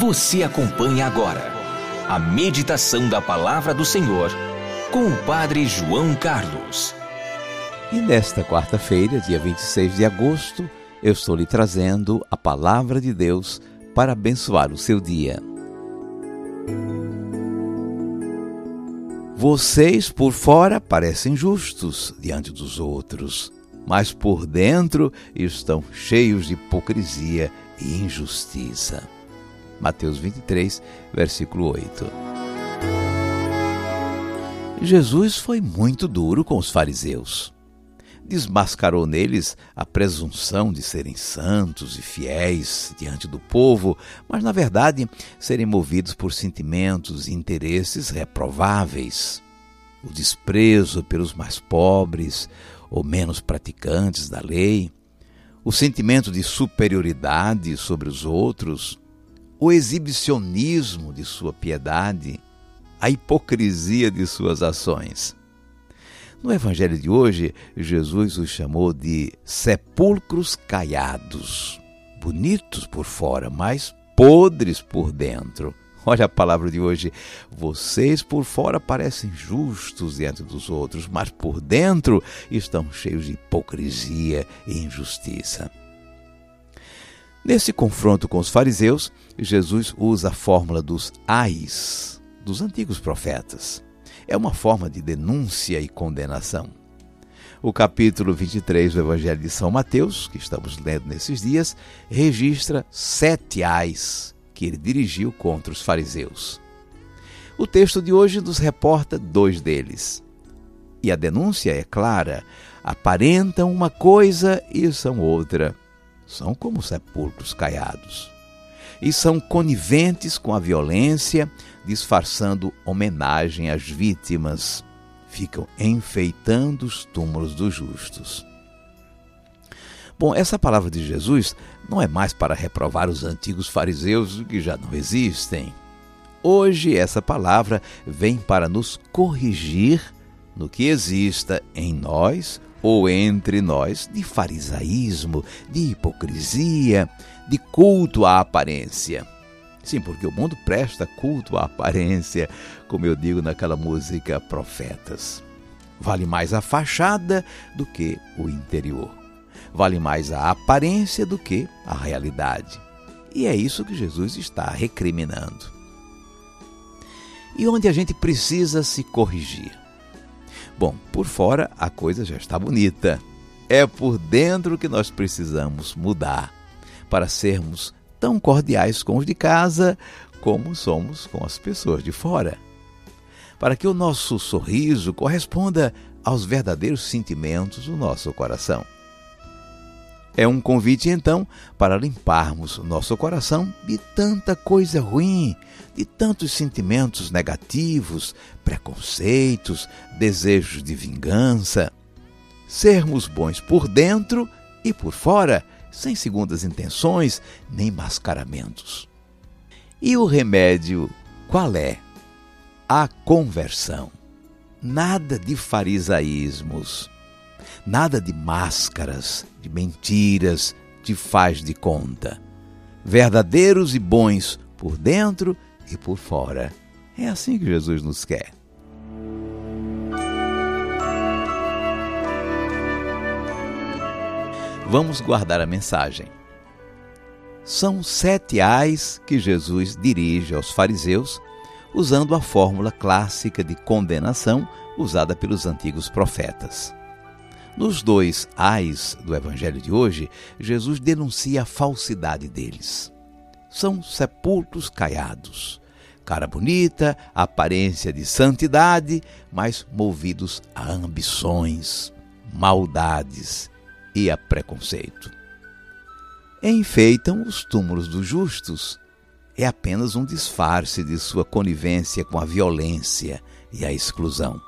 Você acompanha agora a meditação da Palavra do Senhor com o Padre João Carlos. E nesta quarta-feira, dia 26 de agosto, eu estou lhe trazendo a Palavra de Deus para abençoar o seu dia. Vocês por fora parecem justos diante dos outros, mas por dentro estão cheios de hipocrisia e injustiça. Mateus 23, versículo 8. Jesus foi muito duro com os fariseus. Desmascarou neles a presunção de serem santos e fiéis diante do povo, mas na verdade serem movidos por sentimentos e interesses reprováveis. O desprezo pelos mais pobres ou menos praticantes da lei, o sentimento de superioridade sobre os outros, o exibicionismo de sua piedade, a hipocrisia de suas ações. No Evangelho de hoje, Jesus os chamou de sepulcros caiados, bonitos por fora, mas podres por dentro. Olha a palavra de hoje. Vocês por fora parecem justos diante dos outros, mas por dentro estão cheios de hipocrisia e injustiça. Nesse confronto com os fariseus, Jesus usa a fórmula dos ais dos antigos profetas. É uma forma de denúncia e condenação. O capítulo 23 do Evangelho de São Mateus, que estamos lendo nesses dias, registra sete ais que ele dirigiu contra os fariseus. O texto de hoje nos reporta dois deles. E a denúncia é clara: aparentam uma coisa e são outra são como sepulcros caiados. E são coniventes com a violência, disfarçando homenagem às vítimas. Ficam enfeitando os túmulos dos justos. Bom, essa palavra de Jesus não é mais para reprovar os antigos fariseus que já não existem. Hoje, essa palavra vem para nos corrigir no que exista em nós ou entre nós de farisaísmo, de hipocrisia, de culto à aparência. Sim, porque o mundo presta culto à aparência, como eu digo naquela música Profetas. Vale mais a fachada do que o interior. Vale mais a aparência do que a realidade. E é isso que Jesus está recriminando. E onde a gente precisa se corrigir? Bom, por fora a coisa já está bonita. É por dentro que nós precisamos mudar para sermos tão cordiais com os de casa como somos com as pessoas de fora. Para que o nosso sorriso corresponda aos verdadeiros sentimentos do nosso coração. É um convite, então, para limparmos nosso coração de tanta coisa ruim, de tantos sentimentos negativos, preconceitos, desejos de vingança. Sermos bons por dentro e por fora, sem segundas intenções nem mascaramentos. E o remédio qual é? A conversão. Nada de farisaísmos Nada de máscaras, de mentiras, de faz de conta. Verdadeiros e bons por dentro e por fora. É assim que Jesus nos quer. Vamos guardar a mensagem. São sete ais que Jesus dirige aos fariseus, usando a fórmula clássica de condenação usada pelos antigos profetas. Nos dois ais do evangelho de hoje, Jesus denuncia a falsidade deles. São sepulcros caiados, cara bonita, aparência de santidade, mas movidos a ambições, maldades e a preconceito. Enfeitam os túmulos dos justos. É apenas um disfarce de sua conivência com a violência e a exclusão.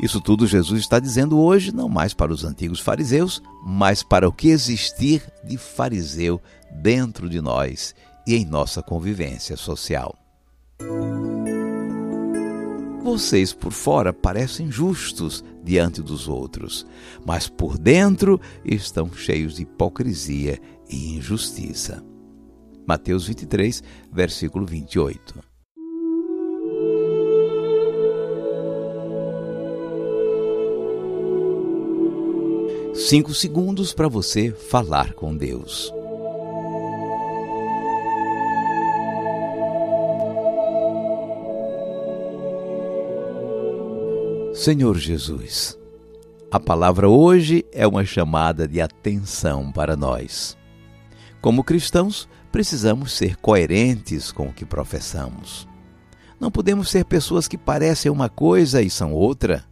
Isso tudo Jesus está dizendo hoje, não mais para os antigos fariseus, mas para o que existir de fariseu dentro de nós e em nossa convivência social. Vocês por fora parecem justos diante dos outros, mas por dentro estão cheios de hipocrisia e injustiça. Mateus 23, versículo 28. Cinco segundos para você falar com Deus. Senhor Jesus, a palavra hoje é uma chamada de atenção para nós. Como cristãos, precisamos ser coerentes com o que professamos. Não podemos ser pessoas que parecem uma coisa e são outra,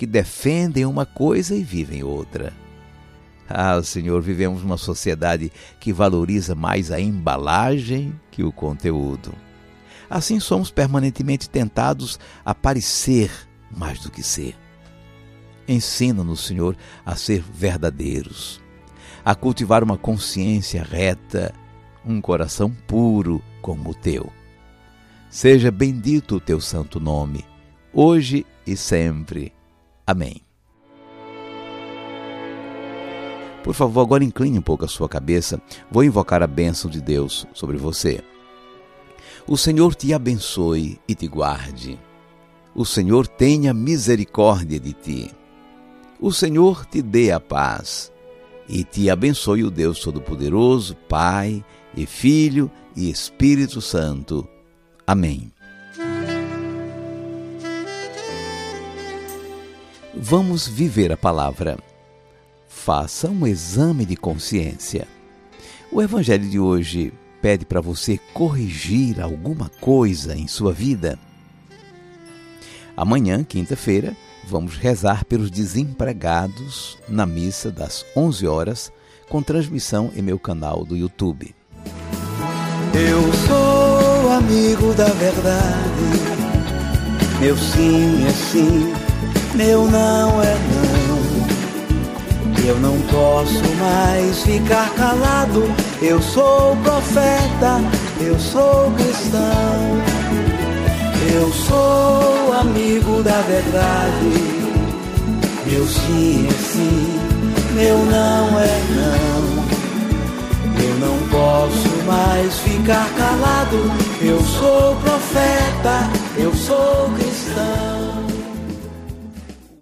que defendem uma coisa e vivem outra. Ah, Senhor, vivemos uma sociedade que valoriza mais a embalagem que o conteúdo. Assim somos permanentemente tentados a parecer mais do que ser. Ensina-nos, Senhor, a ser verdadeiros, a cultivar uma consciência reta, um coração puro como o teu. Seja bendito o teu santo nome, hoje e sempre. Amém. Por favor, agora incline um pouco a sua cabeça. Vou invocar a bênção de Deus sobre você. O Senhor te abençoe e te guarde. O Senhor tenha misericórdia de ti. O Senhor te dê a paz e te abençoe o Deus Todo-Poderoso, Pai e Filho e Espírito Santo. Amém. Vamos viver a palavra. Faça um exame de consciência. O Evangelho de hoje pede para você corrigir alguma coisa em sua vida. Amanhã, quinta-feira, vamos rezar pelos desempregados na missa das 11 horas, com transmissão em meu canal do YouTube. Eu sou amigo da verdade. Meu sim é sim, meu não é não. Eu não posso mais ficar calado. Eu sou profeta, eu sou cristão. Eu sou amigo da verdade. Meu sim é sim, meu não é não. Eu não posso mais ficar calado. Eu sou profeta, eu sou cristão.